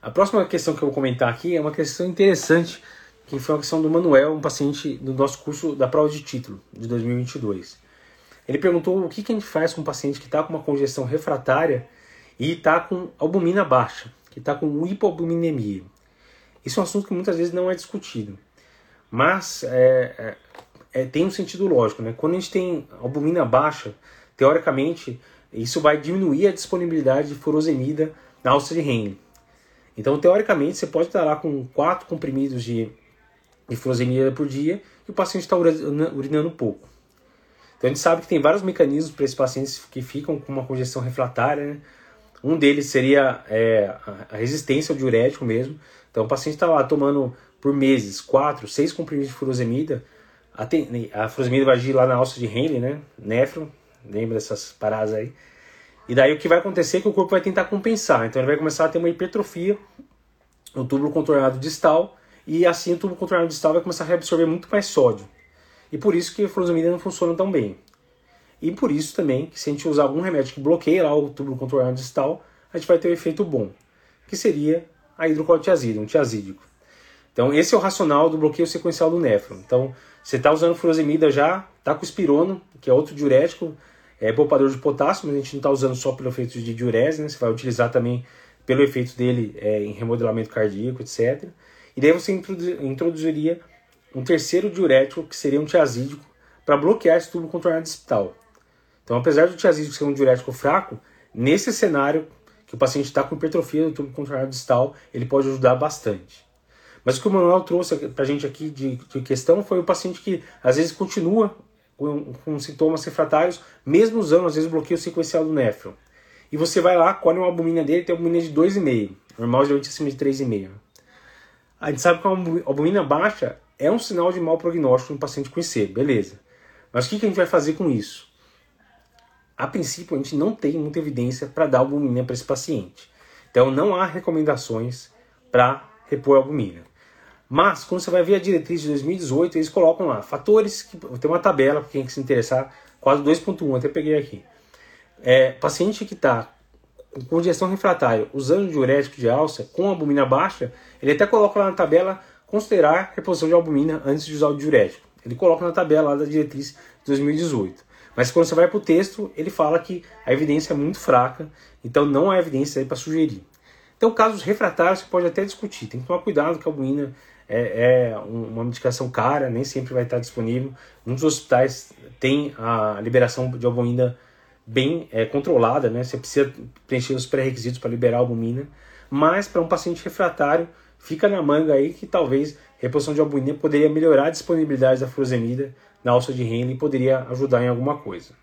A próxima questão que eu vou comentar aqui é uma questão interessante, que foi uma questão do Manuel, um paciente do nosso curso da prova de título de 2022. Ele perguntou o que, a gente faz com um paciente que está com uma congestão refratária e está com albumina baixa, que está com hipoalbuminemia. Isso é um assunto que muitas vezes não é discutido, mas é, é, é, tem um sentido lógico. Né? Quando a gente tem albumina baixa, teoricamente, isso vai diminuir a disponibilidade de furosemida na alça de Henle. Então, teoricamente, você pode estar lá com quatro comprimidos de, de furosemida por dia e o paciente está urinando pouco. Então, a gente sabe que tem vários mecanismos para esses pacientes que ficam com uma congestão refratária. Né? Um deles seria é, a resistência ao diurético mesmo. Então, o paciente está lá tomando por meses quatro, seis comprimidos de furosemida. A, a furosemida vai agir lá na alça de Henle, né? Néfron, lembra dessas paradas aí. E daí o que vai acontecer é que o corpo vai tentar compensar. Então ele vai começar a ter uma hipertrofia no túbulo contornado distal e assim o túbulo contornado distal vai começar a reabsorver muito mais sódio. E por isso que a furosemida não funciona tão bem. E por isso também que se a gente usar algum remédio que bloqueia lá o túbulo contornado distal, a gente vai ter um efeito bom, que seria a hidrocortiazida, um tiazídico. Então esse é o racional do bloqueio sequencial do néfron. Então você está usando furosemida já, está com espirono, que é outro diurético, é poupador de potássio, mas a gente não está usando só pelo efeito de diurese, né? Você vai utilizar também pelo efeito dele é, em remodelamento cardíaco, etc. E daí você introduziria um terceiro diurético, que seria um tiazídico, para bloquear esse tubo contornado distal. Então, apesar do tiazídico ser um diurético fraco, nesse cenário que o paciente está com hipertrofia do tubo contornado distal, ele pode ajudar bastante. Mas o que o Manuel trouxe para a gente aqui de, de, questão foi o paciente que às vezes continua com, com sintomas refratários, mesmo usando, às vezes, o bloqueio sequencial do néfron. E você vai lá, colhe uma albumina dele, tem albumina de 2,5. Normal geralmente acima de 3,5. A gente sabe que uma albumina baixa é um sinal de mau prognóstico no paciente com IC, beleza. Mas o que, que a gente vai fazer com isso? A princípio, a gente não tem muita evidência para dar albumina para esse paciente. Então, não há recomendações para repor albumina. Mas, quando você vai ver a diretriz de 2018, eles colocam lá fatores, que tem uma tabela para quem se interessar, quadro 2.1, até peguei aqui. É, paciente que está com congestão refratária usando diurético de alça com albumina baixa, ele até coloca lá na tabela considerar reposição de albumina antes de usar o diurético. Ele coloca na tabela lá da diretriz de 2018. Mas quando você vai para o texto, ele fala que a evidência é muito fraca, então não há evidência para sugerir. Então, casos refratários você pode até discutir. Tem que tomar cuidado que a albumina é, é uma medicação cara, nem sempre vai estar disponível. Muitos hospitais têm a liberação de albumina bem é, controlada, né? Você precisa preencher os pré-requisitos para liberar a albumina. Mas para um paciente refratário, fica na manga aí que talvez reposição de albumina poderia melhorar a disponibilidade da furosemida na alça de Henle e poderia ajudar em alguma coisa.